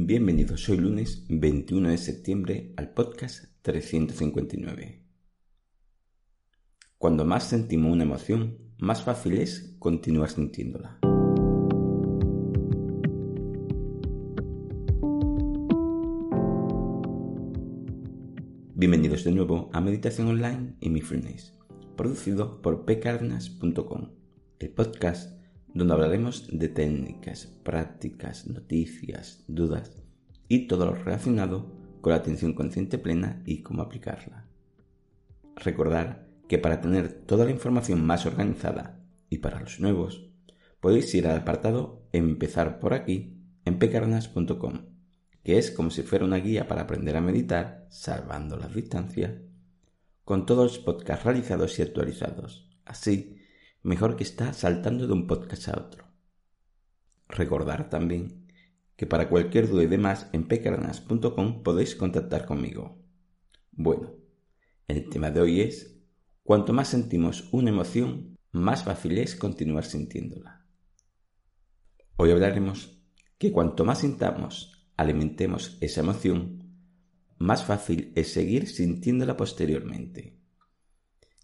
Bienvenidos hoy lunes 21 de septiembre al podcast 359. Cuando más sentimos una emoción, más fácil es continuar sintiéndola. Bienvenidos de nuevo a Meditación Online y Mindfulness, producido por pcardenas.com, el podcast donde hablaremos de técnicas, prácticas, noticias, dudas y todo lo relacionado con la atención consciente plena y cómo aplicarla. Recordar que para tener toda la información más organizada y para los nuevos, podéis ir al apartado Empezar por aquí en pecarnas.com, que es como si fuera una guía para aprender a meditar, salvando las distancias, con todos los podcasts realizados y actualizados. Así mejor que está saltando de un podcast a otro. Recordar también que para cualquier duda y demás en pecarnas.com podéis contactar conmigo. Bueno, el tema de hoy es, cuanto más sentimos una emoción, más fácil es continuar sintiéndola. Hoy hablaremos que cuanto más sintamos, alimentemos esa emoción, más fácil es seguir sintiéndola posteriormente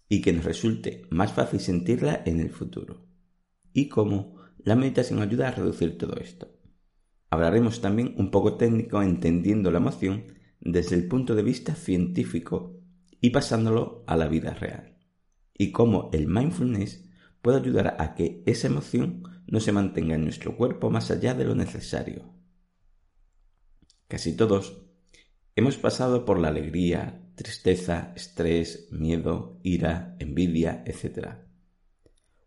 y que nos resulte más fácil sentirla en el futuro. Y cómo la meditación ayuda a reducir todo esto. Hablaremos también un poco técnico entendiendo la emoción desde el punto de vista científico y pasándolo a la vida real. Y cómo el mindfulness puede ayudar a que esa emoción no se mantenga en nuestro cuerpo más allá de lo necesario. Casi todos hemos pasado por la alegría, tristeza, estrés, miedo, ira, envidia, etc.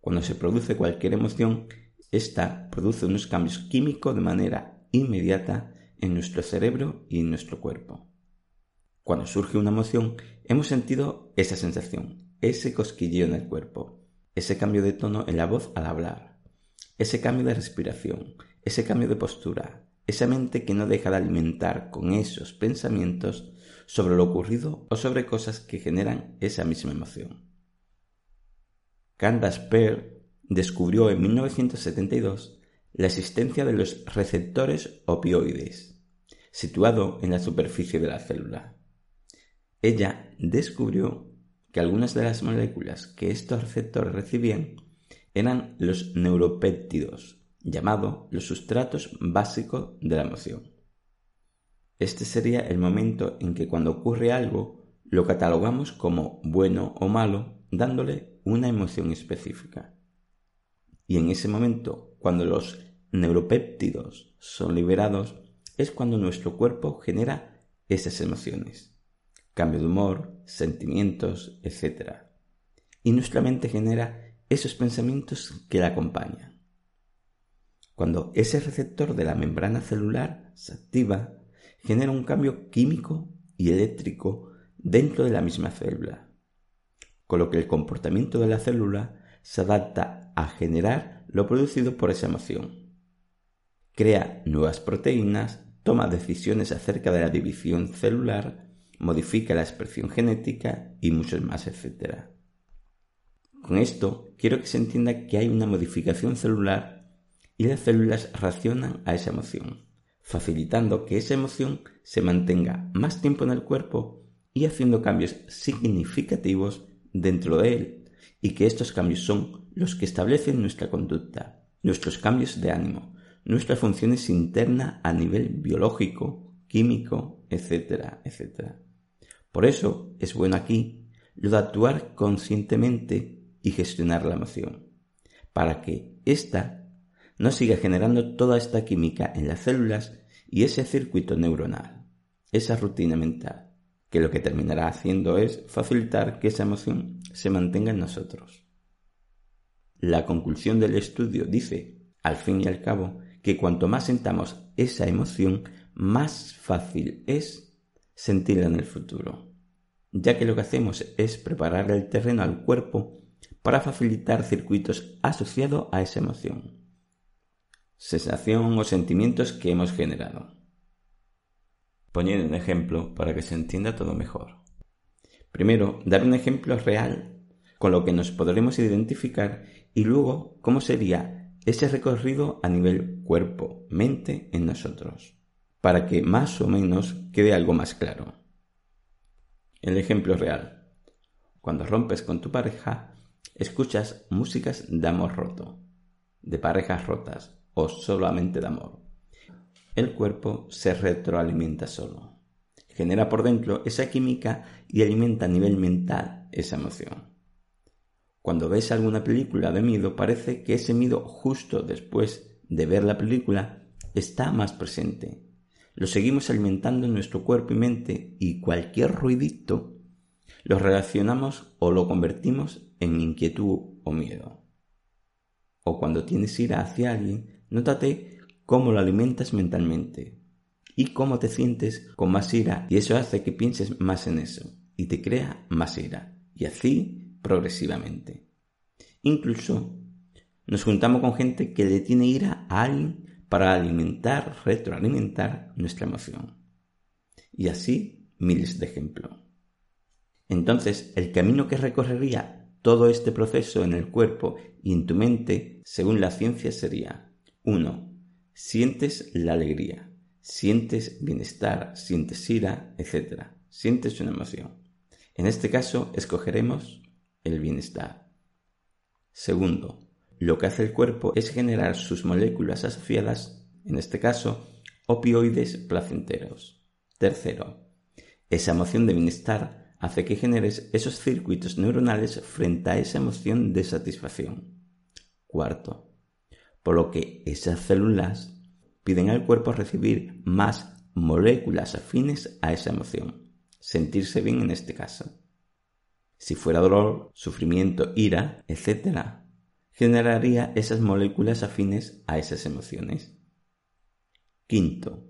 Cuando se produce cualquier emoción, esta produce unos cambios químicos de manera inmediata en nuestro cerebro y en nuestro cuerpo. Cuando surge una emoción, hemos sentido esa sensación, ese cosquilleo en el cuerpo, ese cambio de tono en la voz al hablar, ese cambio de respiración, ese cambio de postura, esa mente que no deja de alimentar con esos pensamientos sobre lo ocurrido o sobre cosas que generan esa misma emoción. Candace Pearl descubrió en 1972 la existencia de los receptores opioides, situado en la superficie de la célula. Ella descubrió que algunas de las moléculas que estos receptores recibían eran los neuropéptidos, llamados los sustratos básicos de la emoción. Este sería el momento en que cuando ocurre algo lo catalogamos como bueno o malo dándole una emoción específica. Y en ese momento, cuando los neuropéptidos son liberados, es cuando nuestro cuerpo genera esas emociones. Cambio de humor, sentimientos, etc. Y nuestra mente genera esos pensamientos que la acompañan. Cuando ese receptor de la membrana celular se activa, genera un cambio químico y eléctrico dentro de la misma célula, con lo que el comportamiento de la célula se adapta a generar lo producido por esa emoción. Crea nuevas proteínas, toma decisiones acerca de la división celular, modifica la expresión genética y muchos más, etc. Con esto quiero que se entienda que hay una modificación celular y las células reaccionan a esa emoción facilitando que esa emoción se mantenga más tiempo en el cuerpo y haciendo cambios significativos dentro de él, y que estos cambios son los que establecen nuestra conducta, nuestros cambios de ánimo, nuestras funciones internas a nivel biológico, químico, etcétera, etcétera. Por eso es bueno aquí lo de actuar conscientemente y gestionar la emoción, para que ésta no siga generando toda esta química en las células y ese circuito neuronal, esa rutina mental, que lo que terminará haciendo es facilitar que esa emoción se mantenga en nosotros. La conclusión del estudio dice, al fin y al cabo, que cuanto más sentamos esa emoción, más fácil es sentirla en el futuro, ya que lo que hacemos es preparar el terreno al cuerpo para facilitar circuitos asociados a esa emoción sensación o sentimientos que hemos generado. Poniendo un ejemplo para que se entienda todo mejor. Primero, dar un ejemplo real con lo que nos podremos identificar y luego cómo sería ese recorrido a nivel cuerpo, mente en nosotros. para que más o menos quede algo más claro. El ejemplo real. Cuando rompes con tu pareja, escuchas músicas de amor roto, de parejas rotas o solamente de amor. El cuerpo se retroalimenta solo. Genera por dentro esa química y alimenta a nivel mental esa emoción. Cuando ves alguna película de miedo parece que ese miedo justo después de ver la película está más presente. Lo seguimos alimentando en nuestro cuerpo y mente y cualquier ruidito lo relacionamos o lo convertimos en inquietud o miedo. O cuando tienes ira hacia alguien, nótate cómo lo alimentas mentalmente y cómo te sientes con más ira y eso hace que pienses más en eso y te crea más ira y así progresivamente. Incluso nos juntamos con gente que le tiene ira a alguien para alimentar, retroalimentar nuestra emoción. Y así miles de ejemplos. Entonces, el camino que recorrería todo este proceso en el cuerpo y en tu mente, según la ciencia, sería 1. Sientes la alegría, sientes bienestar, sientes ira, etc. Sientes una emoción. En este caso, escogeremos el bienestar. Segundo, lo que hace el cuerpo es generar sus moléculas asociadas, en este caso, opioides placenteros. Tercero, esa emoción de bienestar hace que generes esos circuitos neuronales frente a esa emoción de satisfacción. Cuarto, por lo que esas células piden al cuerpo recibir más moléculas afines a esa emoción, sentirse bien en este caso. Si fuera dolor, sufrimiento, ira, etc., generaría esas moléculas afines a esas emociones. Quinto,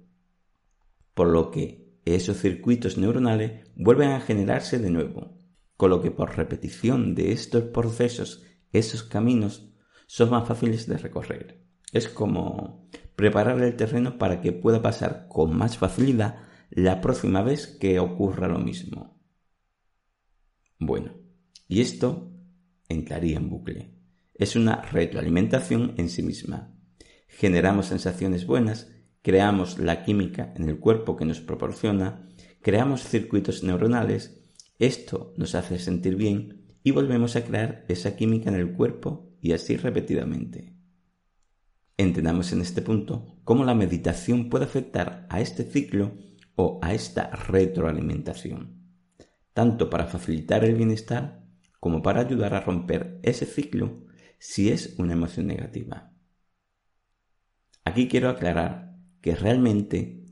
por lo que esos circuitos neuronales vuelven a generarse de nuevo, con lo que por repetición de estos procesos, esos caminos son más fáciles de recorrer. Es como preparar el terreno para que pueda pasar con más facilidad la próxima vez que ocurra lo mismo. Bueno, y esto entraría en bucle es una retroalimentación en sí misma. Generamos sensaciones buenas, creamos la química en el cuerpo que nos proporciona, creamos circuitos neuronales, esto nos hace sentir bien y volvemos a crear esa química en el cuerpo y así repetidamente. Entendamos en este punto cómo la meditación puede afectar a este ciclo o a esta retroalimentación, tanto para facilitar el bienestar como para ayudar a romper ese ciclo si es una emoción negativa. Aquí quiero aclarar que realmente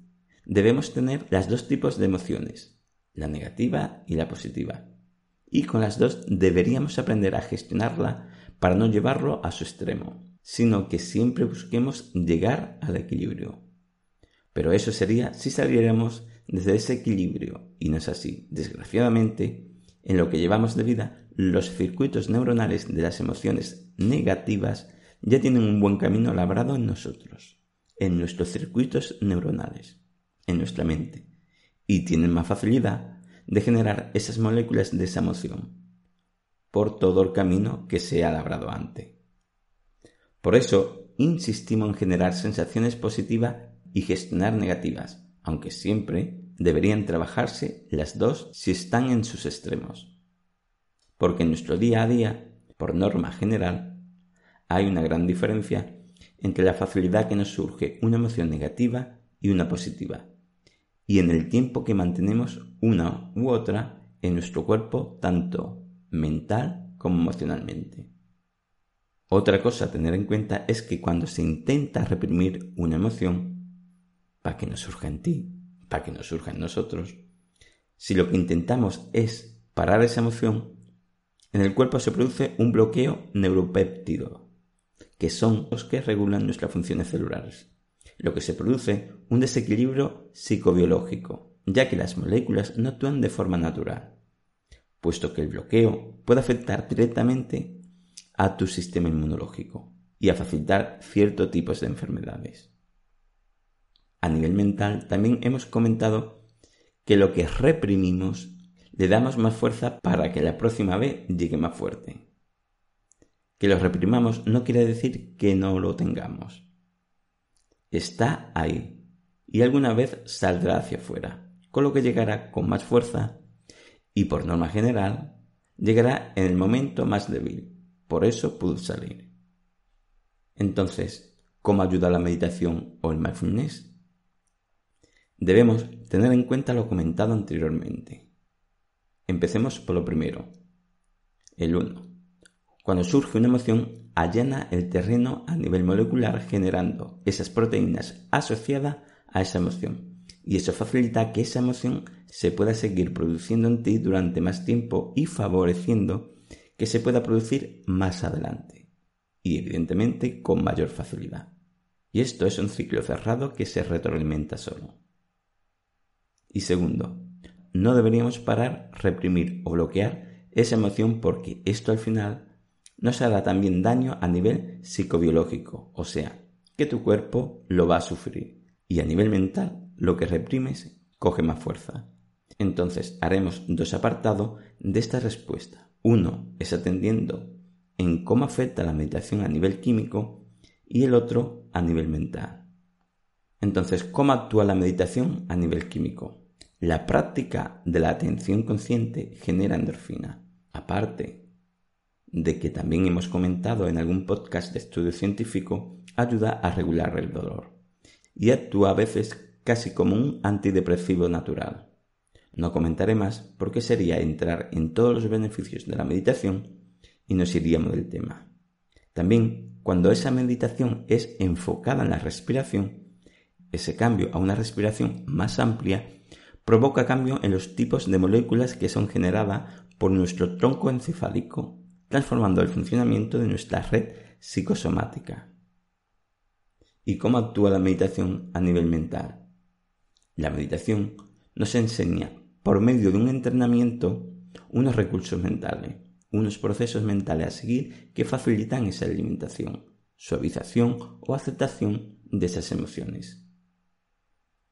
debemos tener las dos tipos de emociones, la negativa y la positiva, y con las dos deberíamos aprender a gestionarla para no llevarlo a su extremo, sino que siempre busquemos llegar al equilibrio. Pero eso sería si saliéramos desde ese equilibrio, y no es así. Desgraciadamente, en lo que llevamos de vida, los circuitos neuronales de las emociones negativas ya tienen un buen camino labrado en nosotros, en nuestros circuitos neuronales, en nuestra mente, y tienen más facilidad de generar esas moléculas de esa emoción por todo el camino que se ha labrado antes. Por eso, insistimos en generar sensaciones positivas y gestionar negativas, aunque siempre deberían trabajarse las dos si están en sus extremos porque en nuestro día a día, por norma general, hay una gran diferencia entre la facilidad que nos surge una emoción negativa y una positiva, y en el tiempo que mantenemos una u otra en nuestro cuerpo tanto mental como emocionalmente. Otra cosa a tener en cuenta es que cuando se intenta reprimir una emoción, para que no surja en ti, para que no surja en nosotros, si lo que intentamos es parar esa emoción, en el cuerpo se produce un bloqueo neuropéptido, que son los que regulan nuestras funciones celulares, lo que se produce un desequilibrio psicobiológico, ya que las moléculas no actúan de forma natural, puesto que el bloqueo puede afectar directamente a tu sistema inmunológico y a facilitar ciertos tipos de enfermedades. A nivel mental también hemos comentado que lo que reprimimos le damos más fuerza para que la próxima vez llegue más fuerte. Que lo reprimamos no quiere decir que no lo tengamos. Está ahí, y alguna vez saldrá hacia afuera, con lo que llegará con más fuerza y por norma general llegará en el momento más débil. Por eso pudo salir. Entonces, ¿cómo ayuda la meditación o el mindfulness? Debemos tener en cuenta lo comentado anteriormente. Empecemos por lo primero. El 1. Cuando surge una emoción, allana el terreno a nivel molecular generando esas proteínas asociadas a esa emoción. Y eso facilita que esa emoción se pueda seguir produciendo en ti durante más tiempo y favoreciendo que se pueda producir más adelante. Y evidentemente con mayor facilidad. Y esto es un ciclo cerrado que se retroalimenta solo. Y segundo, no deberíamos parar, reprimir o bloquear esa emoción porque esto al final nos hará también daño a nivel psicobiológico, o sea, que tu cuerpo lo va a sufrir y a nivel mental lo que reprimes coge más fuerza. Entonces haremos dos apartados de esta respuesta. Uno es atendiendo en cómo afecta la meditación a nivel químico y el otro a nivel mental. Entonces, ¿cómo actúa la meditación a nivel químico? La práctica de la atención consciente genera endorfina. Aparte de que también hemos comentado en algún podcast de estudio científico, ayuda a regular el dolor y actúa a veces casi como un antidepresivo natural. No comentaré más porque sería entrar en todos los beneficios de la meditación y nos iríamos del tema. También, cuando esa meditación es enfocada en la respiración, ese cambio a una respiración más amplia provoca cambio en los tipos de moléculas que son generadas por nuestro tronco encefálico, transformando el funcionamiento de nuestra red psicosomática y cómo actúa la meditación a nivel mental. La meditación nos enseña, por medio de un entrenamiento, unos recursos mentales, unos procesos mentales a seguir que facilitan esa alimentación, suavización o aceptación de esas emociones.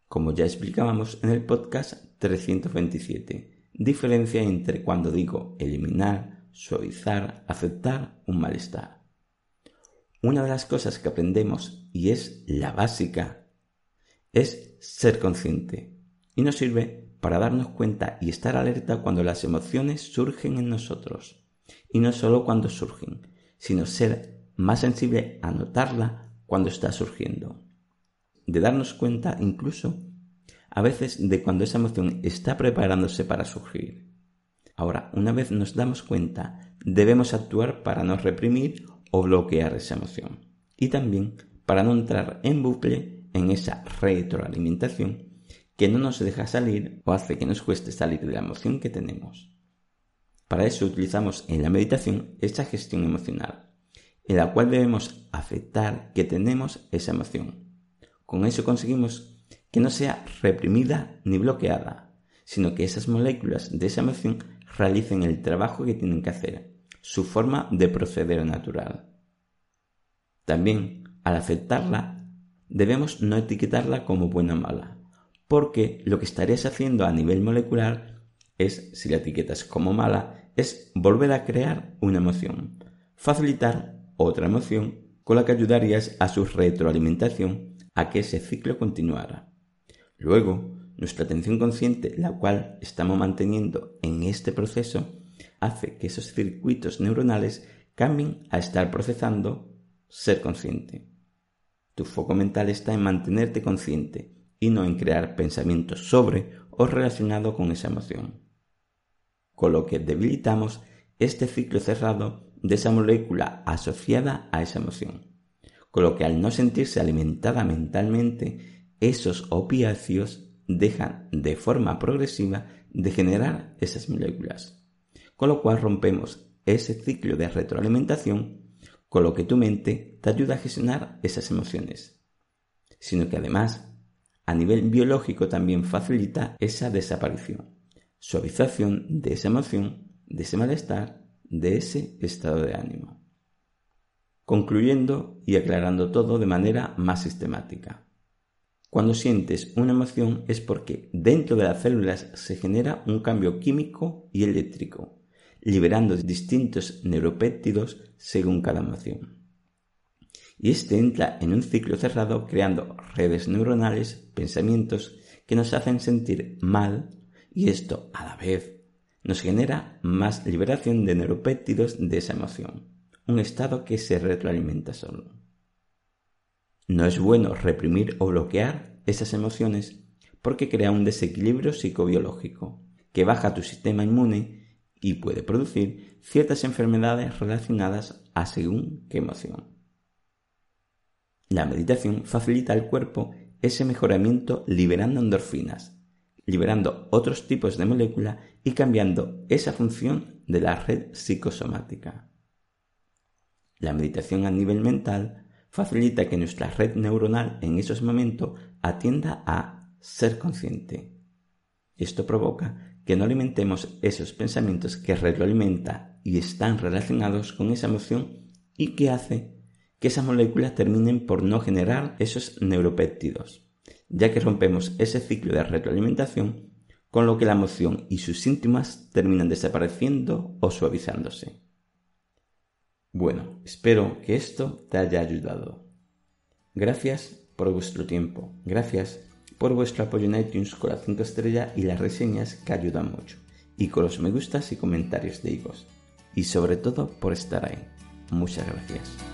Como ya explicábamos en el podcast 327, diferencia entre cuando digo eliminar, suavizar, aceptar un malestar. Una de las cosas que aprendemos, y es la básica, es ser consciente. Y nos sirve para darnos cuenta y estar alerta cuando las emociones surgen en nosotros. Y no solo cuando surgen, sino ser más sensible a notarla cuando está surgiendo. De darnos cuenta incluso a veces de cuando esa emoción está preparándose para surgir. Ahora, una vez nos damos cuenta, debemos actuar para no reprimir o bloquear esa emoción. Y también para no entrar en bucle en esa retroalimentación que no nos deja salir o hace que nos cueste salir de la emoción que tenemos. Para eso utilizamos en la meditación esa gestión emocional, en la cual debemos aceptar que tenemos esa emoción. Con eso conseguimos que no sea reprimida ni bloqueada, sino que esas moléculas de esa emoción realicen el trabajo que tienen que hacer su forma de proceder natural. También, al aceptarla, debemos no etiquetarla como buena o mala, porque lo que estarías haciendo a nivel molecular es, si la etiquetas como mala, es volver a crear una emoción, facilitar otra emoción con la que ayudarías a su retroalimentación a que ese ciclo continuara. Luego, nuestra atención consciente, la cual estamos manteniendo en este proceso, hace que esos circuitos neuronales cambien a estar procesando ser consciente. Tu foco mental está en mantenerte consciente y no en crear pensamientos sobre o relacionados con esa emoción. Con lo que debilitamos este ciclo cerrado de esa molécula asociada a esa emoción. Con lo que al no sentirse alimentada mentalmente, esos opiáceos dejan de forma progresiva de generar esas moléculas con lo cual rompemos ese ciclo de retroalimentación con lo que tu mente te ayuda a gestionar esas emociones, sino que además a nivel biológico también facilita esa desaparición, suavización de esa emoción, de ese malestar, de ese estado de ánimo. Concluyendo y aclarando todo de manera más sistemática. Cuando sientes una emoción es porque dentro de las células se genera un cambio químico y eléctrico liberando distintos neuropéptidos según cada emoción. Y este entra en un ciclo cerrado creando redes neuronales, pensamientos que nos hacen sentir mal y esto a la vez nos genera más liberación de neuropéptidos de esa emoción, un estado que se retroalimenta solo. No es bueno reprimir o bloquear esas emociones porque crea un desequilibrio psicobiológico que baja tu sistema inmune y puede producir ciertas enfermedades relacionadas a según qué emoción. La meditación facilita al cuerpo ese mejoramiento liberando endorfinas, liberando otros tipos de moléculas y cambiando esa función de la red psicosomática. La meditación a nivel mental facilita que nuestra red neuronal en esos momentos atienda a ser consciente. Esto provoca que no alimentemos esos pensamientos que retroalimenta y están relacionados con esa emoción y que hace que esas moléculas terminen por no generar esos neuropéptidos, ya que rompemos ese ciclo de retroalimentación con lo que la emoción y sus síntomas terminan desapareciendo o suavizándose. Bueno, espero que esto te haya ayudado. Gracias por vuestro tiempo, gracias por vuestro apoyo en iTunes con las 5 estrellas y las reseñas que ayudan mucho, y con los me gustas y comentarios de higos, y sobre todo por estar ahí. Muchas gracias.